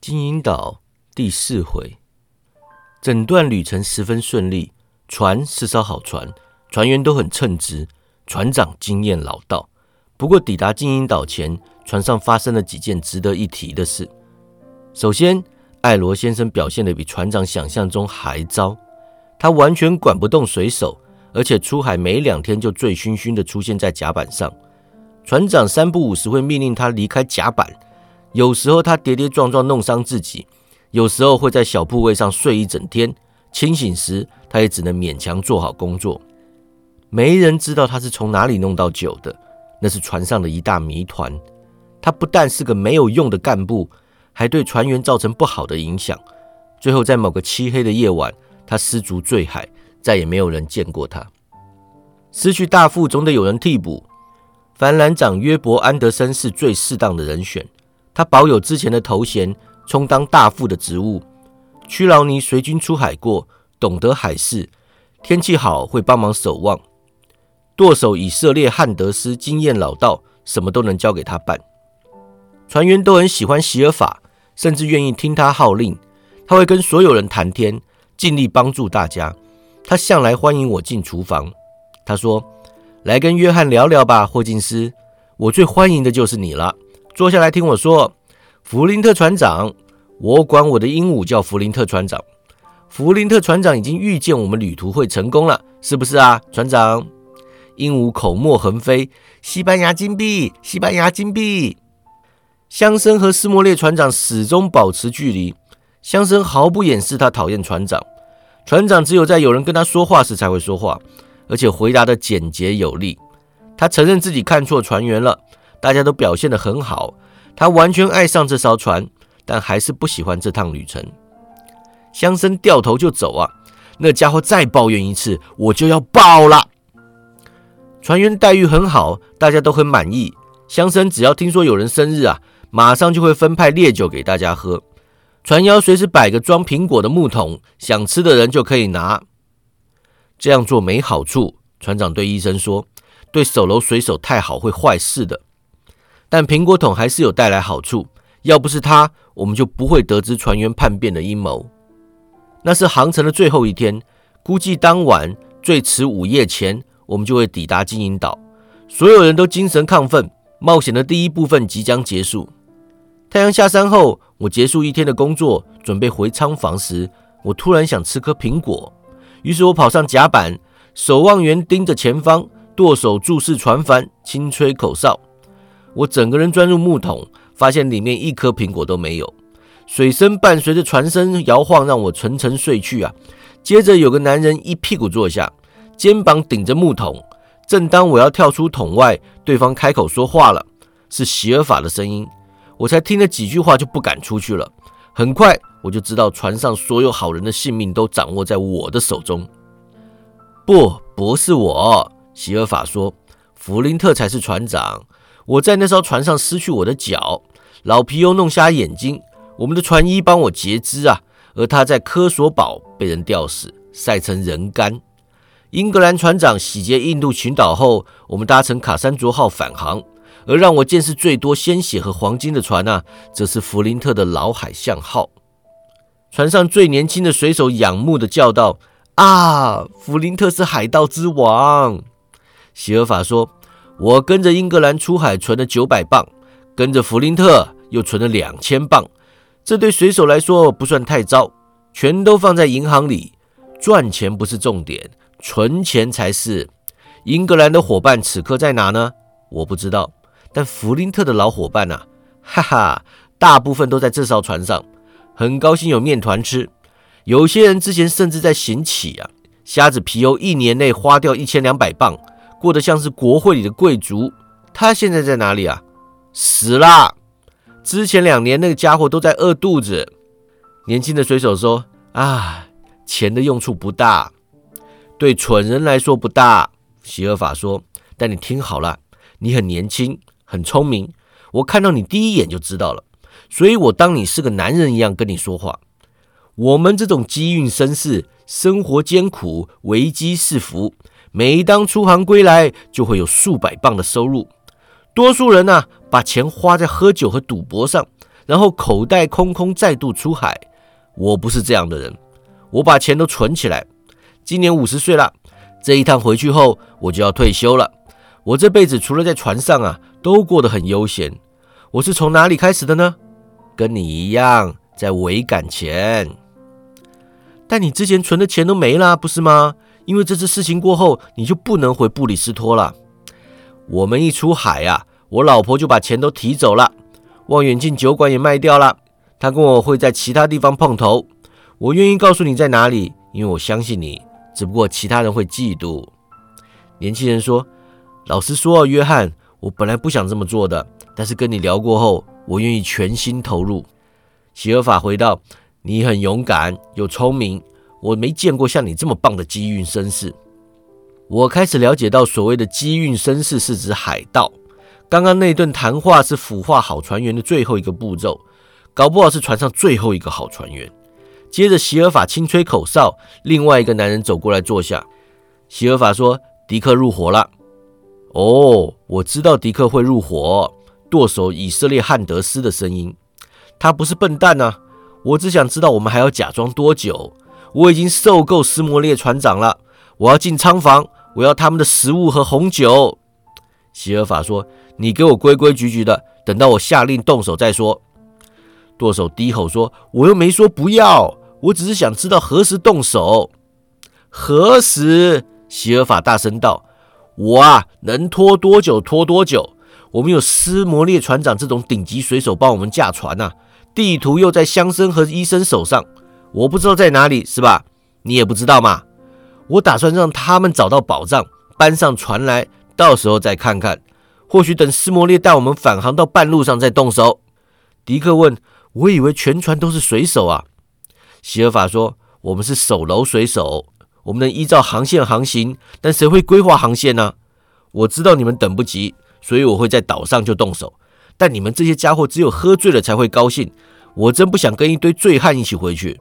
金银岛第四回，整段旅程十分顺利，船是艘好船，船员都很称职，船长经验老道。不过抵达金银岛前，船上发生了几件值得一提的事。首先，艾罗先生表现的比船长想象中还糟，他完全管不动水手，而且出海没两天就醉醺醺的出现在甲板上。船长三不五时会命令他离开甲板。有时候他跌跌撞撞弄伤自己，有时候会在小铺位上睡一整天。清醒时，他也只能勉强做好工作。没人知道他是从哪里弄到酒的，那是船上的一大谜团。他不但是个没有用的干部，还对船员造成不好的影响。最后，在某个漆黑的夜晚，他失足坠海，再也没有人见过他。失去大副总得有人替补，帆兰长约伯·安德森是最适当的人选。他保有之前的头衔，充当大副的职务。屈劳尼随军出海过，懂得海事，天气好会帮忙守望。舵手以色列汉德斯经验老道，什么都能交给他办。船员都很喜欢席尔法，甚至愿意听他号令。他会跟所有人谈天，尽力帮助大家。他向来欢迎我进厨房。他说：“来跟约翰聊聊吧，霍金斯。我最欢迎的就是你了。”坐下来听我说，弗林特船长，我管我的鹦鹉叫弗林特船长。弗林特船长已经预见我们旅途会成功了，是不是啊，船长？鹦鹉口沫横飞，西班牙金币，西班牙金币。乡绅和斯莫列船长始终保持距离，乡绅毫不掩饰他讨厌船长。船长只有在有人跟他说话时才会说话，而且回答的简洁有力。他承认自己看错船员了。大家都表现得很好，他完全爱上这艘船，但还是不喜欢这趟旅程。乡绅掉头就走啊！那家伙再抱怨一次，我就要爆了。船员待遇很好，大家都很满意。乡绅只要听说有人生日啊，马上就会分派烈酒给大家喝。船腰随时摆个装苹果的木桶，想吃的人就可以拿。这样做没好处，船长对医生说：“对守楼水手太好会坏事的。”但苹果桶还是有带来好处，要不是他，我们就不会得知船员叛变的阴谋。那是航程的最后一天，估计当晚最迟午夜前，我们就会抵达金银岛。所有人都精神亢奋，冒险的第一部分即将结束。太阳下山后，我结束一天的工作，准备回舱房时，我突然想吃颗苹果，于是我跑上甲板，守望员盯着前方，舵手注视船帆，轻吹口哨。我整个人钻入木桶，发现里面一颗苹果都没有。水声伴随着船身摇晃，让我沉沉睡去啊。接着有个男人一屁股坐下，肩膀顶着木桶。正当我要跳出桶外，对方开口说话了，是席尔法的声音。我才听了几句话就不敢出去了。很快我就知道船上所有好人的性命都掌握在我的手中。不，不是我，席尔法说，弗林特才是船长。我在那艘船上失去我的脚，老皮又弄瞎眼睛，我们的船医帮我截肢啊，而他在科索堡被人吊死，晒成人干。英格兰船长洗劫印度群岛后，我们搭乘卡山卓号返航，而让我见识最多鲜血和黄金的船啊，则是弗林特的老海象号。船上最年轻的水手仰慕的叫道：“啊，弗林特是海盗之王！”席尔法说。我跟着英格兰出海存了九百磅，跟着弗林特又存了两千磅，这对水手来说不算太糟，全都放在银行里。赚钱不是重点，存钱才是。英格兰的伙伴此刻在哪呢？我不知道，但弗林特的老伙伴呐，哈哈，大部分都在这艘船上。很高兴有面团吃。有些人之前甚至在行乞啊，瞎子皮尤一年内花掉一千两百磅。过得像是国会里的贵族，他现在在哪里啊？死了。之前两年那个家伙都在饿肚子。年轻的水手说：“啊，钱的用处不大，对蠢人来说不大。”席尔法说：“但你听好了，你很年轻，很聪明，我看到你第一眼就知道了，所以我当你是个男人一样跟你说话。我们这种机运绅士，生活艰苦，危机四伏。”每当出航归来，就会有数百磅的收入。多数人呢，把钱花在喝酒和赌博上，然后口袋空空再度出海。我不是这样的人，我把钱都存起来。今年五十岁了，这一趟回去后我就要退休了。我这辈子除了在船上啊，都过得很悠闲。我是从哪里开始的呢？跟你一样，在桅杆前。但你之前存的钱都没了，不是吗？因为这次事情过后，你就不能回布里斯托了。我们一出海啊，我老婆就把钱都提走了，望远镜酒馆也卖掉了。她跟我会在其他地方碰头，我愿意告诉你在哪里，因为我相信你。只不过其他人会嫉妒。年轻人说：“老实说，约翰，我本来不想这么做的，但是跟你聊过后，我愿意全心投入。”席尔法回道：“你很勇敢又聪明，我没见过像你这么棒的机运绅士。”我开始了解到，所谓的机运绅士是指海盗。刚刚那顿谈话是腐化好船员的最后一个步骤，搞不好是船上最后一个好船员。接着，席尔法轻吹口哨，另外一个男人走过来坐下。席尔法说：“迪克入伙了。”哦，我知道迪克会入伙。剁手以色列汉德斯的声音。他不是笨蛋呐。我只想知道我们还要假装多久。我已经受够斯摩列船长了。我要进仓房，我要他们的食物和红酒。席尔法说：“你给我规规矩矩的，等到我下令动手再说。”舵手低吼说：“我又没说不要。”我只是想知道何时动手。何时？席尔法大声道：“我啊，能拖多久拖多久。我们有斯摩列船长这种顶级水手帮我们驾船呐。地图又在乡绅和医生手上，我不知道在哪里，是吧？你也不知道嘛。我打算让他们找到宝藏，搬上船来，到时候再看看。或许等斯摩列带我们返航到半路上再动手。”迪克问：“我以为全船都是水手啊。”希尔法说：“我们是守楼水手，我们能依照航线航行，但谁会规划航线呢？我知道你们等不及，所以我会在岛上就动手。但你们这些家伙只有喝醉了才会高兴，我真不想跟一堆醉汉一起回去。”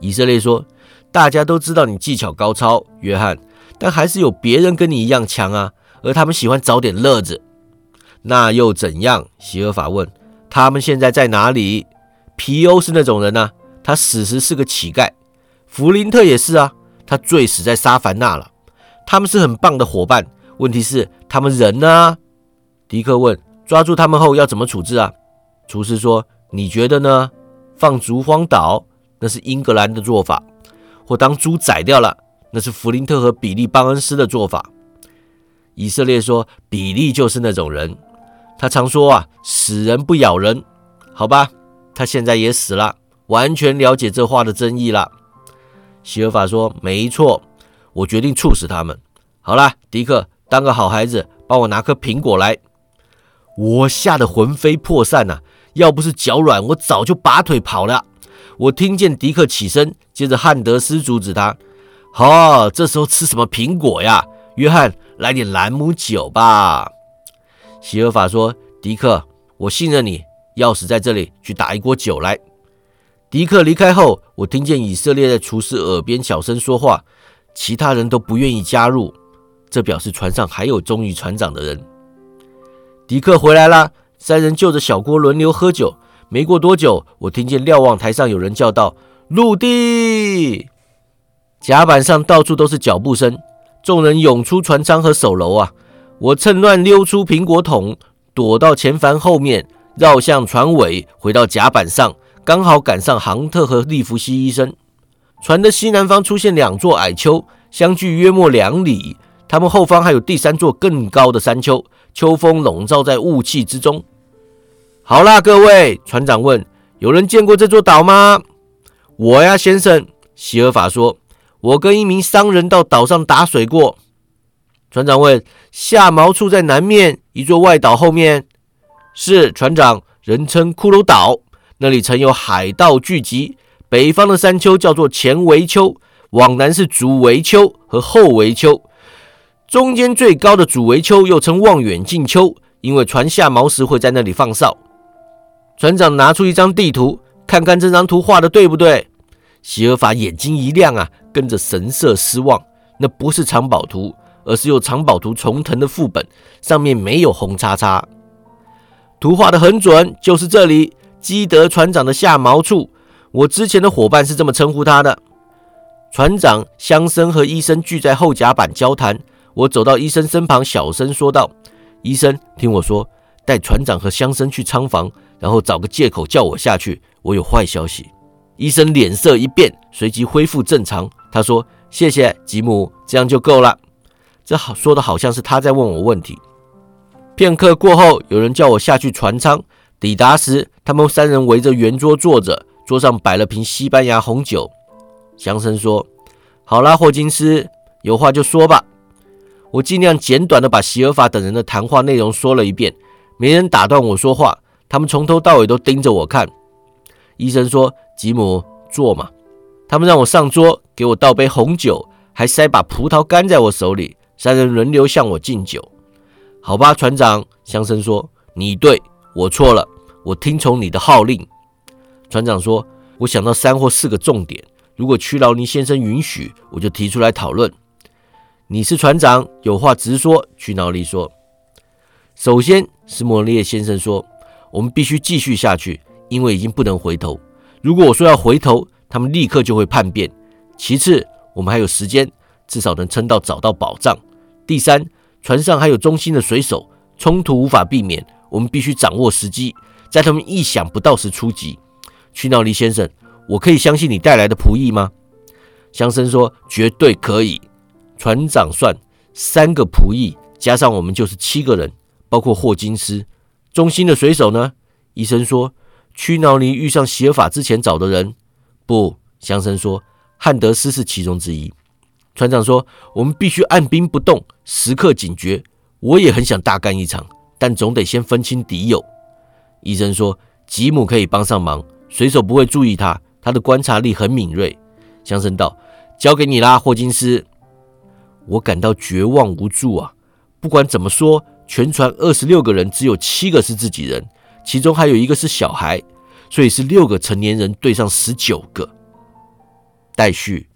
以色列说：“大家都知道你技巧高超，约翰，但还是有别人跟你一样强啊，而他们喜欢找点乐子。那又怎样？”希尔法问：“他们现在在哪里？皮欧是那种人呢？”他死时是个乞丐，弗林特也是啊，他醉死在沙凡纳了。他们是很棒的伙伴，问题是他们人呢？迪克问。抓住他们后要怎么处置啊？厨师说：“你觉得呢？放逐荒岛，那是英格兰的做法；或当猪宰掉了，那是弗林特和比利·邦恩斯的做法。”以色列说：“比利就是那种人，他常说啊，死人不咬人。好吧，他现在也死了。”完全了解这话的真意了。希尔法说：“没错，我决定处死他们。好了，迪克，当个好孩子，帮我拿颗苹果来。”我吓得魂飞魄散呐！要不是脚软，我早就拔腿跑了。我听见迪克起身，接着汉德斯阻止他：“好，这时候吃什么苹果呀？约翰，来点兰姆酒吧。”希尔法说：“迪克，我信任你，钥匙在这里，去打一锅酒来。”迪克离开后，我听见以色列在厨师耳边小声说话，其他人都不愿意加入，这表示船上还有忠于船长的人。迪克回来了，三人就着小锅轮流喝酒。没过多久，我听见瞭望台上有人叫道：“陆地！”甲板上到处都是脚步声，众人涌出船舱和守楼啊！我趁乱溜出苹果桶，躲到前帆后面，绕向船尾，回到甲板上。刚好赶上杭特和利弗西医生。船的西南方出现两座矮丘，相距约莫两里。他们后方还有第三座更高的山丘，秋风笼罩在雾气之中。好啦，各位，船长问：“有人见过这座岛吗？”“我呀，先生。”希尔法说：“我跟一名商人到岛上打水过。”船长问：“下锚处在南面一座外岛后面？”“是，船长，人称骷髅岛。”那里曾有海盗聚集，北方的山丘叫做前围丘，往南是主围丘和后围丘，中间最高的主围丘又称望远镜丘，因为船下锚时会在那里放哨。船长拿出一张地图，看看这张图画的对不对？希尔法眼睛一亮啊，跟着神色失望，那不是藏宝图，而是用藏宝图重腾的副本，上面没有红叉叉。图画的很准，就是这里。基德船长的下毛处。我之前的伙伴是这么称呼他的。船长、乡绅和医生聚在后甲板交谈。我走到医生身旁，小声说道：“医生，听我说，带船长和乡绅去仓房，然后找个借口叫我下去。我有坏消息。”医生脸色一变，随即恢复正常。他说：“谢谢吉姆，这样就够了。”这好说的好像是他在问我问题。片刻过后，有人叫我下去船舱。抵达时，他们三人围着圆桌坐着，桌上摆了瓶西班牙红酒。祥生说：“好啦，霍金斯，有话就说吧。”我尽量简短的把席尔法等人的谈话内容说了一遍，没人打断我说话，他们从头到尾都盯着我看。医生说：“吉姆，坐嘛。”他们让我上桌，给我倒杯红酒，还塞把葡萄干在我手里。三人轮流向我敬酒。好吧，船长，乡绅说：“你对，我错了，我听从你的号令。”船长说：“我想到三或四个重点，如果屈劳尼先生允许，我就提出来讨论。”你是船长，有话直说。屈劳尼说：“首先，斯莫列先生说，我们必须继续下去，因为已经不能回头。如果我说要回头，他们立刻就会叛变。其次，我们还有时间，至少能撑到找到宝藏。第三，船上还有忠心的水手，冲突无法避免，我们必须掌握时机，在他们意想不到时出击。屈劳尼先生，我可以相信你带来的仆役吗？”乡绅说：“绝对可以。”船长算三个仆役，加上我们就是七个人，包括霍金斯。中心的水手呢？医生说，屈劳尼遇上席尔法之前找的人。不，乡绅说，汉德斯是其中之一。船长说，我们必须按兵不动，时刻警觉。我也很想大干一场，但总得先分清敌友。医生说，吉姆可以帮上忙，水手不会注意他，他的观察力很敏锐。乡绅道：“交给你啦，霍金斯。”我感到绝望无助啊！不管怎么说，全船二十六个人，只有七个是自己人，其中还有一个是小孩，所以是六个成年人对上十九个。待续。